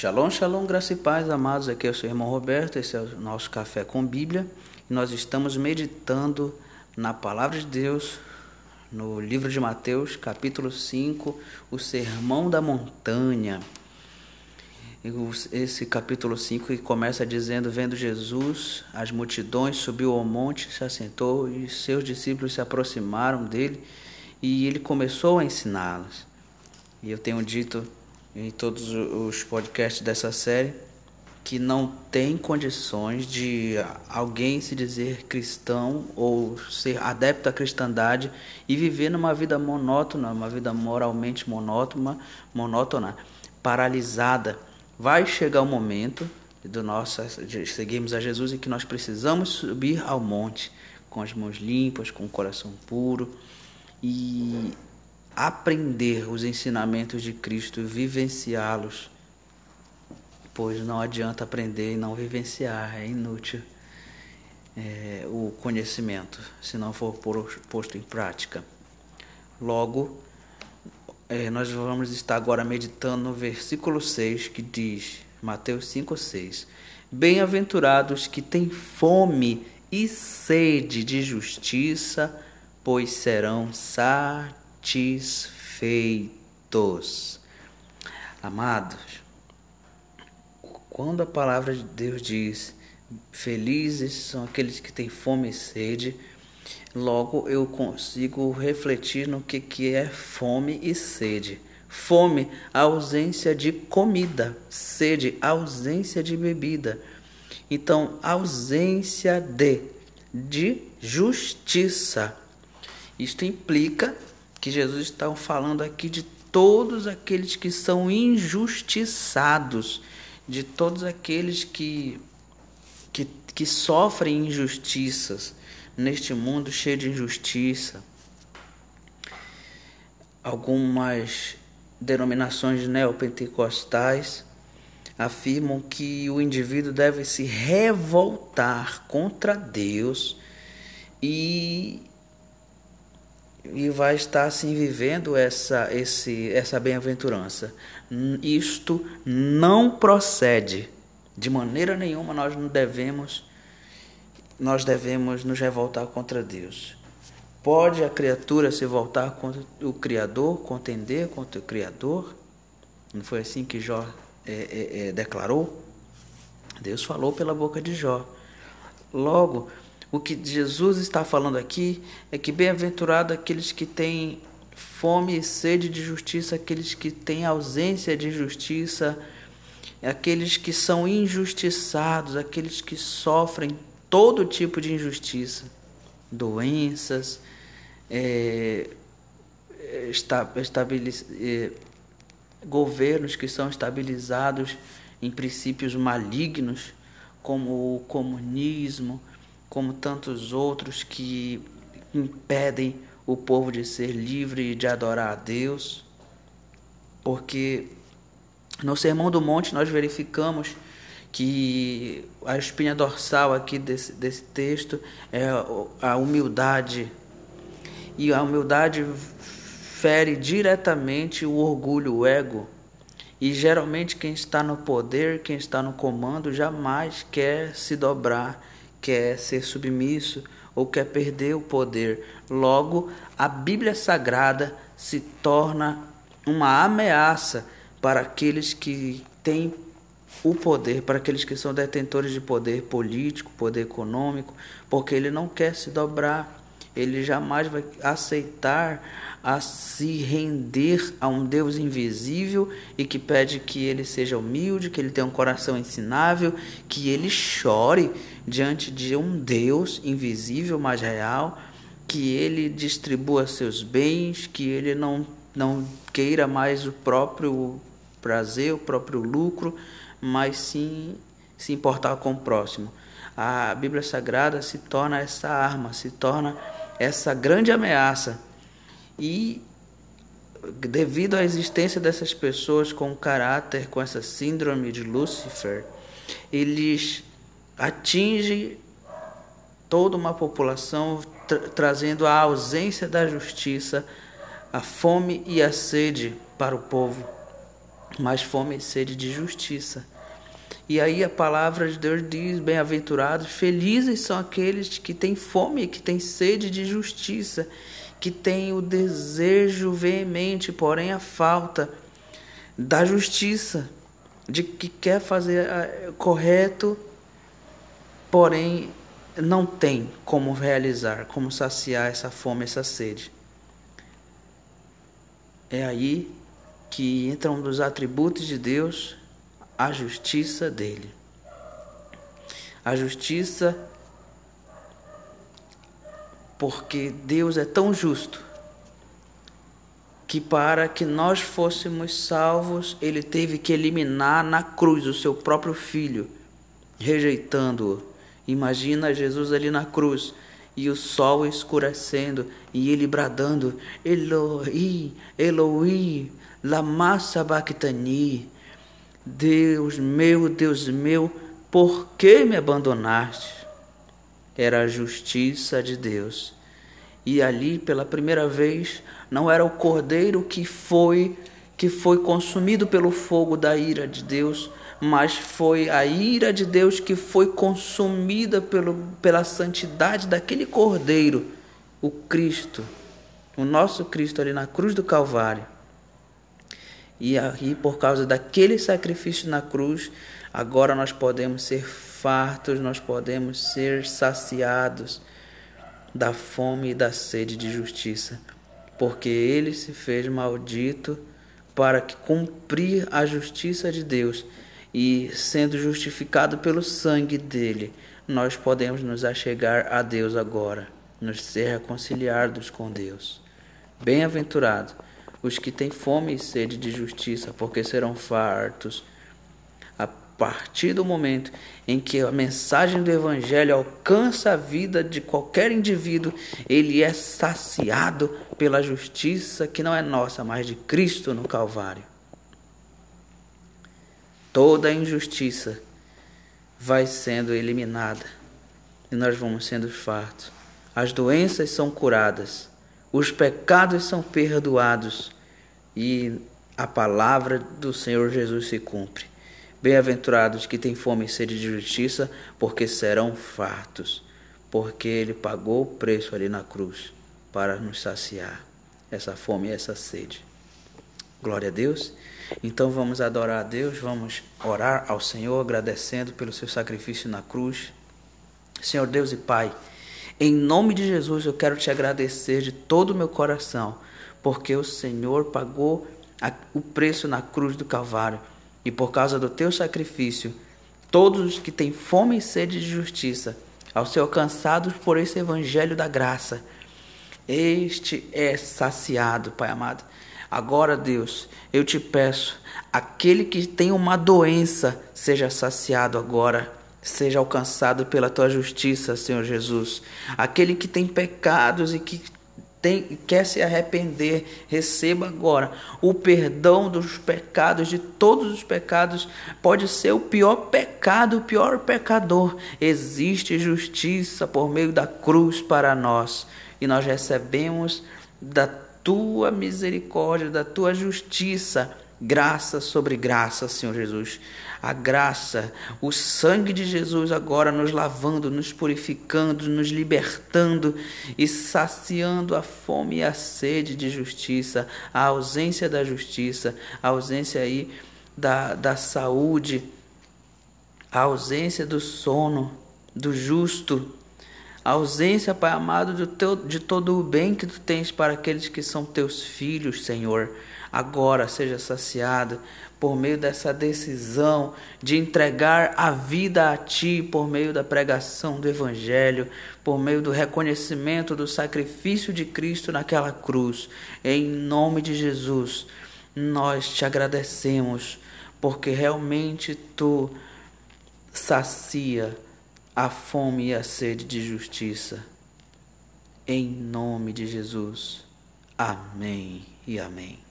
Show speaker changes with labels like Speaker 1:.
Speaker 1: Shalom, shalom, graça e paz, amados. Aqui é o seu irmão Roberto, esse é o nosso Café com Bíblia. E nós estamos meditando na Palavra de Deus, no livro de Mateus, capítulo 5, o Sermão da Montanha. Esse capítulo 5 começa dizendo: Vendo Jesus, as multidões subiu ao monte, se assentou e seus discípulos se aproximaram dele e ele começou a ensiná-los. E eu tenho dito em todos os podcasts dessa série que não tem condições de alguém se dizer cristão ou ser adepto à cristandade e viver numa vida monótona, uma vida moralmente monótona, monótona, paralisada. Vai chegar o momento do nosso de seguirmos a Jesus em que nós precisamos subir ao monte com as mãos limpas, com o coração puro e aprender os ensinamentos de Cristo e vivenciá-los, pois não adianta aprender e não vivenciar, é inútil é, o conhecimento se não for posto em prática. Logo, é, nós vamos estar agora meditando no versículo 6 que diz, Mateus 5, 6: Bem-aventurados que têm fome e sede de justiça, pois serão satisfeitos satisfeitos. Amados, quando a palavra de Deus diz: Felizes são aqueles que têm fome e sede, logo eu consigo refletir no que, que é fome e sede. Fome, ausência de comida, sede, ausência de bebida. Então, ausência de, de justiça. Isto implica que Jesus está falando aqui de todos aqueles que são injustiçados, de todos aqueles que, que, que sofrem injustiças neste mundo cheio de injustiça. Algumas denominações neopentecostais afirmam que o indivíduo deve se revoltar contra Deus e e vai estar assim vivendo essa esse essa bem-aventurança. Isto não procede de maneira nenhuma nós não devemos nós devemos nos revoltar contra Deus. Pode a criatura se voltar contra o Criador, contender contra o Criador? Não foi assim que Jó é, é, é, declarou? Deus falou pela boca de Jó. Logo, o que Jesus está falando aqui é que bem-aventurado aqueles que têm fome e sede de justiça, aqueles que têm ausência de justiça, aqueles que são injustiçados, aqueles que sofrem todo tipo de injustiça, doenças, é, é, governos que são estabilizados em princípios malignos, como o comunismo, como tantos outros que impedem o povo de ser livre e de adorar a Deus. Porque no Sermão do Monte nós verificamos que a espinha dorsal aqui desse, desse texto é a humildade. E a humildade fere diretamente o orgulho, o ego. E geralmente quem está no poder, quem está no comando, jamais quer se dobrar quer ser submisso ou quer perder o poder. Logo, a Bíblia Sagrada se torna uma ameaça para aqueles que têm o poder, para aqueles que são detentores de poder político, poder econômico, porque ele não quer se dobrar, ele jamais vai aceitar a se render a um Deus invisível e que pede que ele seja humilde, que ele tenha um coração ensinável, que ele chore diante de um Deus invisível, mas real, que ele distribua seus bens, que ele não, não queira mais o próprio prazer, o próprio lucro, mas sim se importar com o próximo. A Bíblia Sagrada se torna essa arma, se torna essa grande ameaça e devido à existência dessas pessoas com caráter, com essa síndrome de Lúcifer, eles atingem toda uma população, tra trazendo a ausência da justiça, a fome e a sede para o povo. mas fome e sede de justiça. E aí a palavra de Deus diz: Bem-aventurados, felizes são aqueles que têm fome, que têm sede de justiça, que têm o desejo veemente, porém a falta da justiça, de que quer fazer ah, correto, porém não tem como realizar, como saciar essa fome, essa sede. É aí que entra um dos atributos de Deus, a justiça dele. A justiça, porque Deus é tão justo que para que nós fôssemos salvos, ele teve que eliminar na cruz o seu próprio filho, rejeitando-o. Imagina Jesus ali na cruz e o sol escurecendo e ele bradando: Eloi, Eloi, lama sabachthani. Deus meu, Deus meu, por que me abandonaste? Era a justiça de Deus. E ali, pela primeira vez, não era o cordeiro que foi que foi consumido pelo fogo da ira de Deus, mas foi a ira de Deus que foi consumida pelo, pela santidade daquele cordeiro, o Cristo, o nosso Cristo ali na cruz do Calvário. E aí, por causa daquele sacrifício na cruz, agora nós podemos ser fartos, nós podemos ser saciados da fome e da sede de justiça, porque ele se fez maldito para que cumprir a justiça de Deus e sendo justificado pelo sangue dele, nós podemos nos achegar a Deus agora, nos ser reconciliados com Deus. Bem-aventurado os que têm fome e sede de justiça, porque serão fartos. A partir do momento em que a mensagem do Evangelho alcança a vida de qualquer indivíduo, ele é saciado pela justiça que não é nossa, mas de Cristo no Calvário toda a injustiça vai sendo eliminada e nós vamos sendo fartos. As doenças são curadas, os pecados são perdoados e a palavra do Senhor Jesus se cumpre. Bem-aventurados que têm fome e sede de justiça, porque serão fartos, porque Ele pagou o preço ali na cruz para nos saciar essa fome e essa sede. Glória a Deus. Então vamos adorar a Deus, vamos orar ao Senhor, agradecendo pelo seu sacrifício na cruz. Senhor Deus e Pai, em nome de Jesus eu quero te agradecer de todo o meu coração, porque o Senhor pagou a, o preço na cruz do Calvário e por causa do teu sacrifício, todos os que têm fome e sede de justiça, ao ser alcançados por esse evangelho da graça, este é saciado, Pai amado. Agora, Deus, eu te peço, aquele que tem uma doença seja saciado agora, seja alcançado pela tua justiça, Senhor Jesus. Aquele que tem pecados e que tem, quer se arrepender, receba agora o perdão dos pecados, de todos os pecados. Pode ser o pior pecado, o pior pecador. Existe justiça por meio da cruz para nós e nós recebemos da tua misericórdia, da tua justiça, graça sobre graça, Senhor Jesus. A graça, o sangue de Jesus agora nos lavando, nos purificando, nos libertando e saciando a fome e a sede de justiça, a ausência da justiça, a ausência aí da, da saúde, a ausência do sono, do justo, a ausência, Pai amado, do teu, de todo o bem que tu tens para aqueles que são teus filhos, Senhor. Agora seja saciado por meio dessa decisão de entregar a vida a Ti, por meio da pregação do Evangelho, por meio do reconhecimento do sacrifício de Cristo naquela cruz. Em nome de Jesus, nós te agradecemos, porque realmente Tu sacia a fome e a sede de justiça. Em nome de Jesus. Amém e amém.